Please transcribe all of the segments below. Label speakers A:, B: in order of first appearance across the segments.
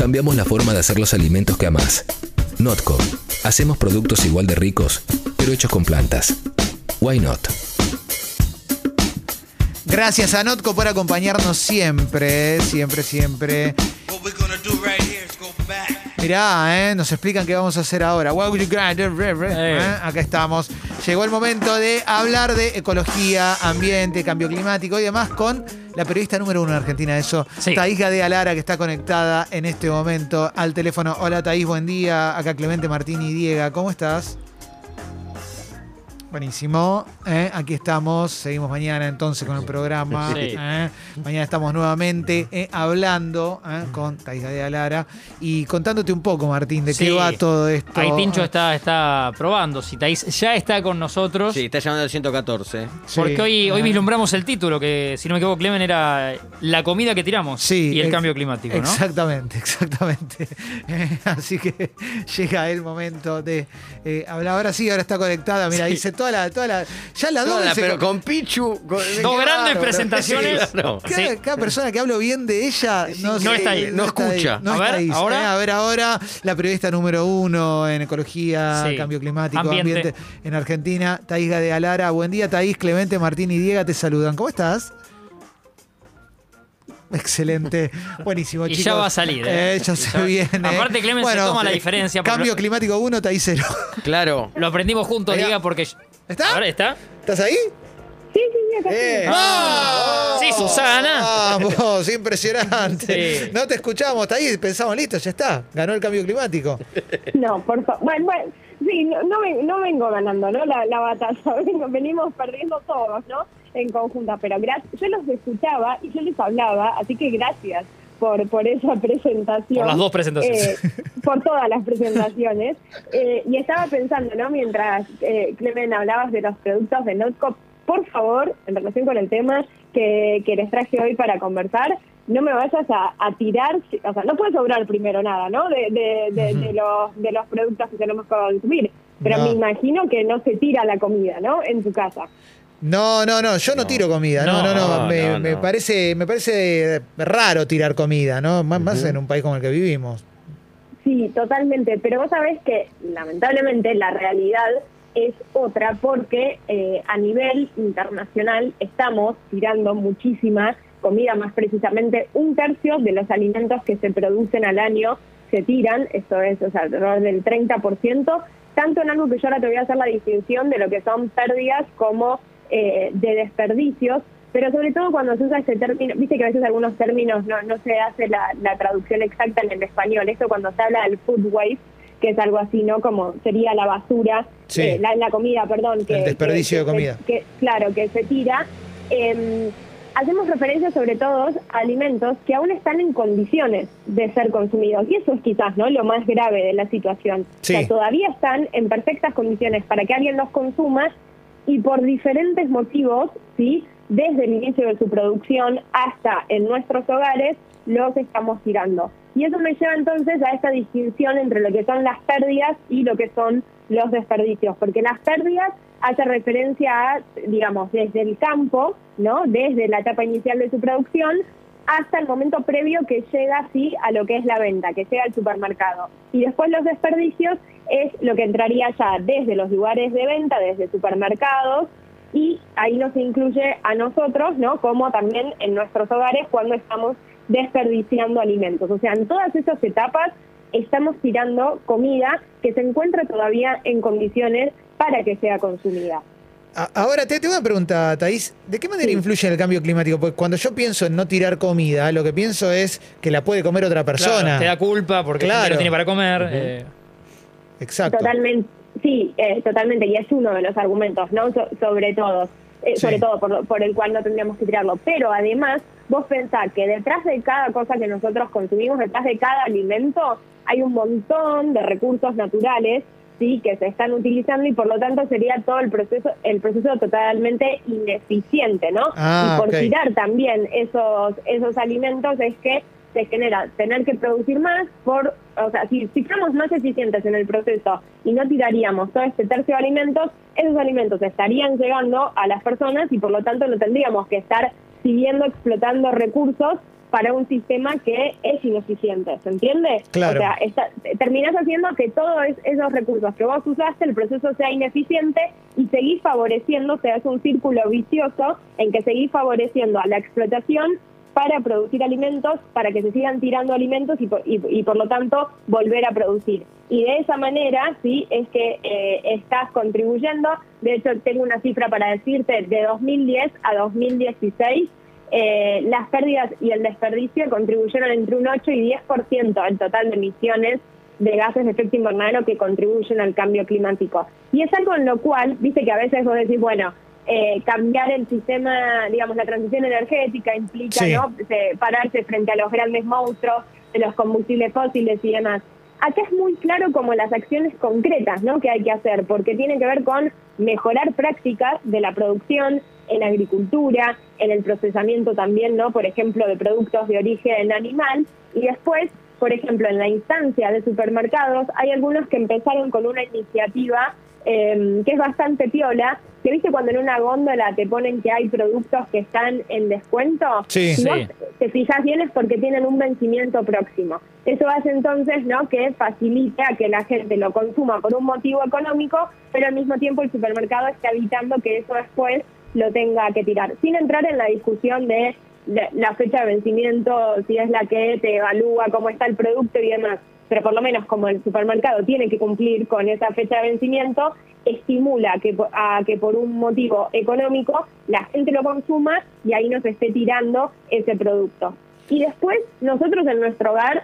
A: cambiamos la forma de hacer los alimentos que amás. Notco. Hacemos productos igual de ricos, pero hechos con plantas. Why not?
B: Gracias a Notco por acompañarnos siempre, siempre, siempre. Mirá, ¿eh? nos explican qué vamos a hacer ahora. What would you grind? ¿Eh? Acá estamos. Llegó el momento de hablar de ecología, ambiente, cambio climático y demás con la periodista número uno en Argentina. Eso,
C: Sí.
B: Thaís Gadea Lara, que está conectada en este momento al teléfono. Hola Thaís, buen día. Acá Clemente Martín y Diego. ¿Cómo estás? Buenísimo. ¿eh? Aquí estamos. Seguimos mañana entonces con el programa.
C: Sí.
B: ¿eh? Mañana estamos nuevamente ¿eh? hablando ¿eh? con Thaís Gadea Lara y contándote un poco, Martín, de qué va todo esto.
C: Ahí Tincho está, está probando. Si Thaís ya está con nosotros.
D: Sí, está llamando al 114.
B: Sí.
C: Porque hoy, hoy
B: Ah.
C: vislumbramos el título, que si no me equivoco, Clemen, era la comida que tiramos
B: Sí,
C: y el cambio climático, ¿no?
B: Exactamente, exactamente. Así que llega el momento de eh, hablar. Ahora sí, ahora está conectada. Mira,
C: Sí.
B: dice toda la, toda la. Ya la
D: Toda
B: doble se-
D: pero con Pichu. con-
C: Dos
D: qué
C: grandes
D: bárbaro.
C: presentaciones.
D: Sí, claro.
B: Cada,
C: Sí.
B: cada persona que hablo bien de ella no,
C: No está ahí.
D: No escucha.
B: No
C: A
B: está
C: ver,
B: ahí.
C: ahora.
B: Eh, a ver, ahora la periodista número uno en ecología,
C: Sí.
B: cambio climático,
C: Ambiente.
B: ambiente. en Argentina, Thaís de Alara. Buen día, Thaís, Clemente, Martín y Diego te saludan. ¿Cómo estás? Excelente, buenísimo,
C: Y
B: chicos.
C: ya va a salir, ¿eh?
B: Eh, ya
C: Y
B: se
C: ya-
B: viene.
C: Aparte, Clemen se toma la diferencia, porque
B: Cambio
C: lo-
B: climático 1, Thaís 0.
D: Claro.
C: Lo aprendimos juntos,
B: va.
C: Diga, porque.
B: ¿Está?
C: Ahora está.
B: ¿Estás ahí?
E: Sí, sí, sí, acá
D: Eh.
E: estoy.
B: ¡Ah!
C: Sí, Susana.
B: Vamos, impresionante.
C: Sí.
B: No te escuchamos, está ahí, pensamos, listo, ya está. Ganó el cambio climático.
E: No, por favor. Bueno, bueno, sí, no, no, ven- no vengo ganando, ¿no? La, la batalla. Vengo- venimos perdiendo todos, ¿no? En conjunta. Pero gra- yo los escuchaba y yo les hablaba, así que gracias por, por esa presentación.
C: Por las dos presentaciones.
E: Eh, por todas las presentaciones. Eh, y estaba pensando, ¿no? Mientras, eh, Clemen, hablabas de los productos de Notco, por favor, en relación con el tema que, que les traje hoy para conversar, no me vayas a, a tirar, o sea, no puede sobrar primero nada, ¿no? De, de, de, de los, de los productos que tenemos que consumir. Pero
B: No.
E: me imagino que no se tira la comida, ¿no? En tu casa.
B: No, no, no, yo no, tiro comida, no, no, no,
D: No,
B: me,
D: no,
B: me parece, me parece raro tirar comida, ¿no? Más, más en un país como el que vivimos.
E: Sí, totalmente. Pero vos sabés que lamentablemente la realidad es otra porque eh, a nivel internacional estamos tirando muchísima comida, más precisamente un tercio de los alimentos que se producen al año se tiran, esto es o sea, alrededor del 30%, tanto en algo que yo ahora te voy a hacer la distinción de lo que son pérdidas como eh, de desperdicios, pero sobre todo cuando se usa ese término, viste que a veces algunos términos no, no se hace la, la traducción exacta en el español, esto cuando se habla del food waste, que es algo así, ¿no? Como sería la basura,
B: Sí.
E: eh, la, la comida, perdón. Que,
B: El desperdicio
E: que-
B: de comida.
E: que- que- claro, que se tira. Eh, hacemos referencia sobre todo a alimentos que aún están en condiciones de ser consumidos. Y eso es quizás no lo más grave de la situación.
B: Sí.
E: O sea, todavía están en perfectas condiciones para que alguien los consuma y por diferentes motivos, ¿sí? desde el inicio de su producción hasta en nuestros hogares, los estamos tirando. Y eso me lleva entonces a esta distinción entre lo que son las pérdidas y lo que son los desperdicios, porque las pérdidas hace referencia a, digamos, desde el campo, ¿no? Desde la etapa inicial de su producción hasta el momento previo que llega sí a lo que es la venta, que llega al supermercado. Y después los desperdicios es lo que entraría ya desde los lugares de venta, desde supermercados, y ahí nos incluye a nosotros, ¿no? Como también en nuestros hogares cuando estamos desperdiciando alimentos. O sea, en todas esas etapas estamos tirando comida que se encuentra todavía en condiciones para que sea consumida.
B: Ahora te tengo una pregunta, Thaís. ¿De qué manera
E: Sí.
B: influye en el cambio climático? Porque cuando yo pienso en no tirar comida, lo que pienso es que la puede comer otra persona.
C: Claro, te da culpa porque
B: Claro.
C: no tiene para comer. eh,
B: Exacto.
E: Totalmente, sí, eh, totalmente, y es uno de los argumentos, ¿no? So- sobre todo, eh,
B: Sí.
E: sobre todo por, lo- por el cual no tendríamos que tirarlo. Pero además, vos pensás que detrás de cada cosa que nosotros consumimos, detrás de cada alimento, hay un montón de recursos naturales, sí, que se están utilizando y por lo tanto sería todo el proceso, el proceso totalmente ineficiente, ¿no?
B: Ah,
E: y por tirar también esos, esos alimentos es que se genera tener que producir más por, o sea, si, si fuéramos más eficientes en el proceso y no tiraríamos todo este tercio de alimentos, esos alimentos estarían llegando a las personas y por lo tanto no tendríamos que estar siguiendo explotando recursos para un sistema que es ineficiente, ¿se entiende?
B: Claro.
E: O sea, está- terminás haciendo que todos es- esos recursos que vos usaste, el proceso sea ineficiente y seguís favoreciendo, o sea, es un círculo vicioso en que seguís favoreciendo a la explotación para producir alimentos, para que se sigan tirando alimentos y por, y, y por lo tanto volver a producir. Y de esa manera, sí, es que eh, estás contribuyendo. De hecho, tengo una cifra para decirte, de 2010 a 2016, eh, las pérdidas y el desperdicio contribuyeron entre un 8 y 10% al total de emisiones de gases de efecto invernadero que contribuyen al cambio climático. Y es algo en lo cual, viste que a veces vos decís, bueno, eh, cambiar el sistema, digamos, la transición energética implica
B: Sí.
E: ¿no? Se- pararse frente a los grandes monstruos de los combustibles fósiles y demás. Acá es muy claro como las acciones concretas ¿no? que hay que hacer, porque tiene que ver con mejorar prácticas de la producción en agricultura, en el procesamiento también, ¿no? por ejemplo, de productos de origen animal, y después, por ejemplo, en la instancia de supermercados, hay algunos que empezaron con una iniciativa eh, que es bastante piola, que viste cuando en una góndola te ponen que hay productos que están en descuento,
B: Sí.
E: si
C: Sí.
E: vos te fijas bien es porque tienen un vencimiento próximo. Eso hace entonces no que facilite a que la gente lo consuma por un motivo económico, pero al mismo tiempo el supermercado está evitando que eso después lo tenga que tirar. Sin entrar en la discusión de la- la fecha de vencimiento, si es la que te evalúa cómo está el producto y demás. Pero por lo menos como el supermercado tiene que cumplir con esa fecha de vencimiento, estimula que, a que por un motivo económico la gente lo consuma y ahí nos esté tirando ese producto. Y después nosotros en nuestro hogar,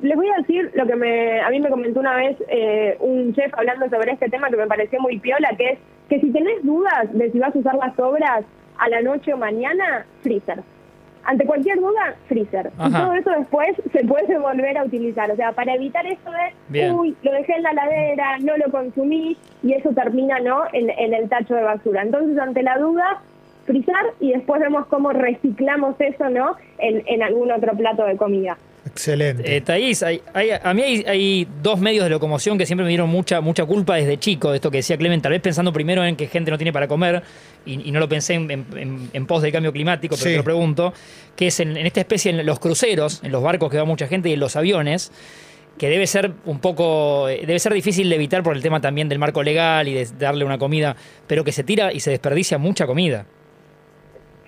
E: les voy a decir lo que a mí me comentó una vez eh, un chef hablando sobre este tema que me pareció muy piola, que es que si tenés dudas de si vas a usar las sobras a la noche o mañana, freezer. Ante cualquier duda, freezer. Y todo eso después se puede volver a utilizar. O sea, para evitar esto de,
C: Bien.
E: uy, lo dejé en la ladera, no lo consumí, y eso termina, ¿no?, en, en el tacho de basura. Entonces, ante la duda, frizar y después vemos cómo reciclamos eso, ¿no?, en, en algún otro plato de comida.
B: Excelente.
C: Eh, Thaís, hay- hay- a mí hay, hay dos medios de locomoción que siempre me dieron mucha, mucha culpa desde chico, de esto que decía Clemen, tal vez pensando primero en que gente no tiene para comer, y, y no lo pensé en, en- en- pos del cambio climático, pero
B: Sí.
C: te lo pregunto, que es en, en esta especie, en los cruceros, en los barcos que va mucha gente y en los aviones, que debe ser un poco, eh, debe ser difícil de evitar por el tema también del marco legal y de darle una comida, pero que se tira y se desperdicia mucha comida.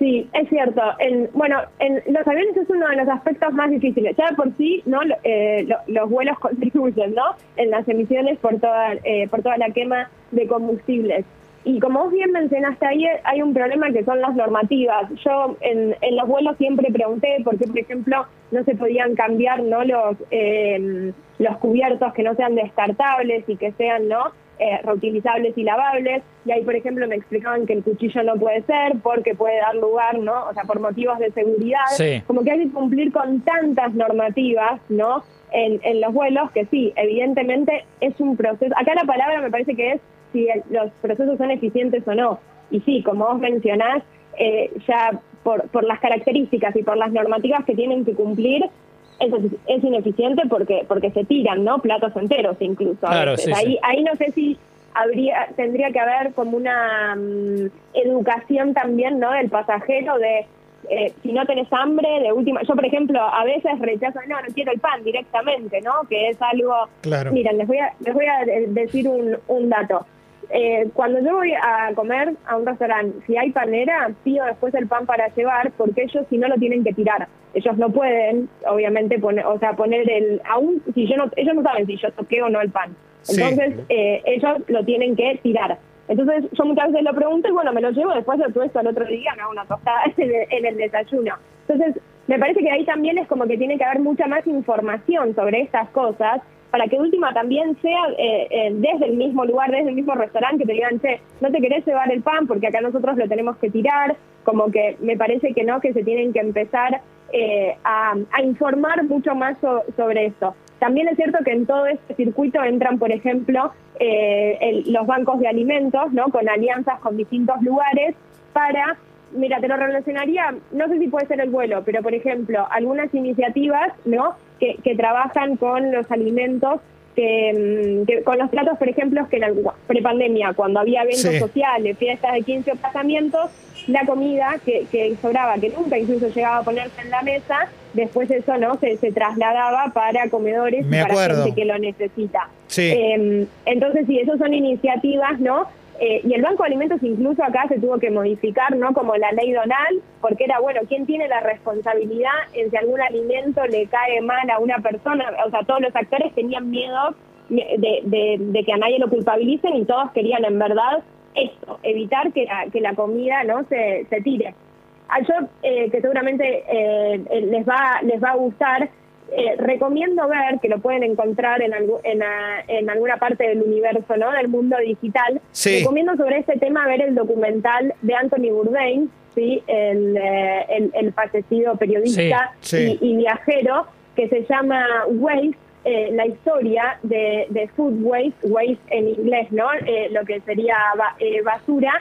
E: Sí, es cierto. En, bueno, en los aviones es uno de los aspectos más difíciles. Ya por sí, no, eh, lo- los vuelos contribuyen, ¿no? En las emisiones por toda eh, por toda la quema de combustibles. Y como vos bien mencionaste ahí, hay un problema que son las normativas. Yo en, en los vuelos siempre pregunté por qué, por ejemplo, no se podían cambiar, ¿no? Los eh, los cubiertos que no sean descartables y que sean, ¿no? Eh, reutilizables y lavables. Y ahí, por ejemplo, me explicaban que el cuchillo no puede ser porque puede dar lugar, ¿no? O sea, por motivos de seguridad.
C: Sí.
E: Como que hay que cumplir con tantas normativas, ¿no? En, en los vuelos que sí, evidentemente es un proceso. Acá la palabra me parece que es si el- los procesos son eficientes o no. Y sí, como vos mencionás, eh, ya por, por las características y por las normativas que tienen que cumplir, es, es ineficiente porque porque se tiran, ¿no? Platos enteros incluso. a
C: Claro,
E: veces.
C: sí,
E: ahí,
C: sí.
E: ahí no sé si habría tendría que haber como una mm, educación también, ¿no? Del pasajero de eh, si no tenés hambre, de última. Yo, por ejemplo, a veces rechazo, no, no quiero el pan directamente, ¿no? Que es algo.
B: Claro.
E: Miren, les voy a, les voy a de- decir un, un dato. Eh, cuando yo voy a comer a un restaurante, si hay panera, pido después el pan para llevar, porque ellos si no lo tienen que tirar. Ellos no pueden, obviamente, poner, o sea, poner el, aún si yo no, ellos no saben si yo toqué o no el pan.
B: Sí.
E: Entonces, eh, ellos lo tienen que tirar. Entonces, yo muchas veces lo pregunto y bueno, me lo llevo después de todo esto al otro día, me hago una tostada en el, en el desayuno. Entonces, me parece que ahí también es como que tiene que haber mucha más información sobre estas cosas para que última también sea eh, eh, desde el mismo lugar, desde el mismo restaurante, que te digan, che, no te querés llevar el pan porque acá nosotros lo tenemos que tirar, como que me parece que no, que se tienen que empezar eh, a, informar mucho más so- sobre esto. También es cierto que en todo este circuito entran, por ejemplo, los bancos de alimentos, ¿no? Con alianzas con distintos lugares para, mira, te lo relacionaría, no sé si puede ser el vuelo, pero por ejemplo, algunas iniciativas, ¿no? Que, que trabajan con los alimentos que, mm, que con los platos, por ejemplo, que en la prepandemia, cuando había eventos
B: Sí.
E: sociales, fiestas de 15 o casamientos, la comida que, que sobraba, que nunca incluso llegaba a ponerse en la mesa, después eso no se, se trasladaba para comedores
B: Me
E: y para gente que lo necesita.
B: Sí.
E: Eh, entonces, sí, esas son iniciativas, ¿no? Eh, y el Banco de Alimentos incluso acá se tuvo que modificar, ¿no? Como la ley Donal, porque era, bueno, ¿quién tiene la responsabilidad en si algún alimento le cae mal a una persona? O sea, todos los actores tenían miedo de, que a nadie lo culpabilicen y todos querían en verdad esto, evitar que la, que la comida no se, se tire. Ah, Yo, eh, que seguramente eh, les va les va a gustar, eh, recomiendo ver, que lo pueden encontrar en, algu- en, ah, en alguna parte del universo, ¿no? Del mundo digital.
B: Sí.
E: Recomiendo sobre este tema ver el documental de Anthony Bourdain, ¿sí? el, eh, el, el fallecido periodista
B: Sí, sí.
E: Y, y viajero, que se llama Waste, eh, la historia de, de food waste, waste en inglés, ¿no? Eh, lo que sería ba- eh, basura.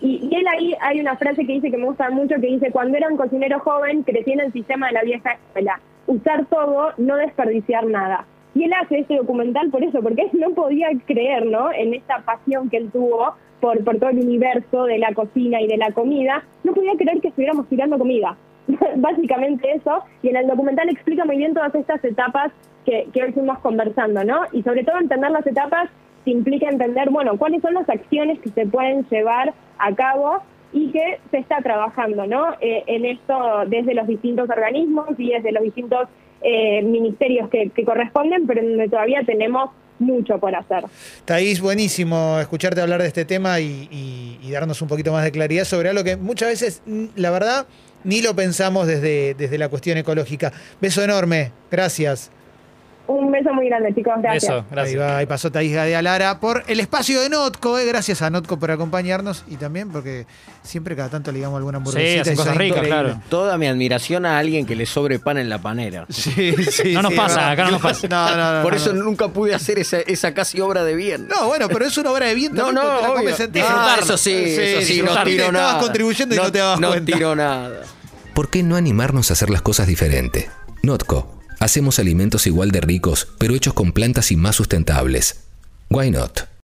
E: Y, y él ahí hay una frase que dice que me gusta mucho, que dice, cuando era un cocinero joven, crecí en el sistema de la vieja escuela. Usar todo, no desperdiciar nada. Y él hace este documental por eso, porque él no podía creer, ¿no? En esta pasión que él tuvo por, por todo el universo de la cocina y de la comida, no podía creer que estuviéramos tirando comida. Básicamente eso, y en el documental explica muy bien todas estas etapas que, que hoy fuimos conversando, ¿no? Y sobre todo entender las etapas implica entender, bueno, cuáles son las acciones que se pueden llevar a cabo y que se está trabajando, ¿no? Eh, en esto desde los distintos organismos y desde los distintos eh, ministerios que, corresponden, pero donde todavía tenemos mucho por hacer.
B: Thaís, buenísimo escucharte hablar de este tema y, darnos un poquito más de claridad sobre algo que muchas veces, la verdad, ni lo pensamos desde, desde la cuestión ecológica. Beso enorme, gracias.
E: Un beso muy grande, chicos. Gracias.
C: Eso,
B: Ahí
C: gracias.
B: va, ahí pasó Thaís Gadea Lara por el espacio de Notco, eh. gracias a Notco por acompañarnos y también porque siempre cada tanto le digamos alguna hamburguesita. y son
C: cosas ricas, claro.
D: Toda mi admiración a alguien que le sobre pan en la panera.
B: Sí, sí,
C: No nos
B: sí,
C: pasa,
B: verdad.
C: acá no nos pasa.
B: No, no, no,
D: Por
B: no,
D: eso
B: no.
D: nunca pude hacer esa, esa casi obra de bien.
B: No, bueno, pero es una obra de bien
D: No, no, obvio. Ah, eso sí, eso sí, no tiro
B: Estabas
D: nada.
B: contribuyendo y no, te dabas
D: no
B: cuenta.
D: tiro nada.
A: ¿Por qué no animarnos a hacer las cosas diferente? Notco. Hacemos alimentos igual de ricos, pero hechos con plantas y más sustentables. Why not?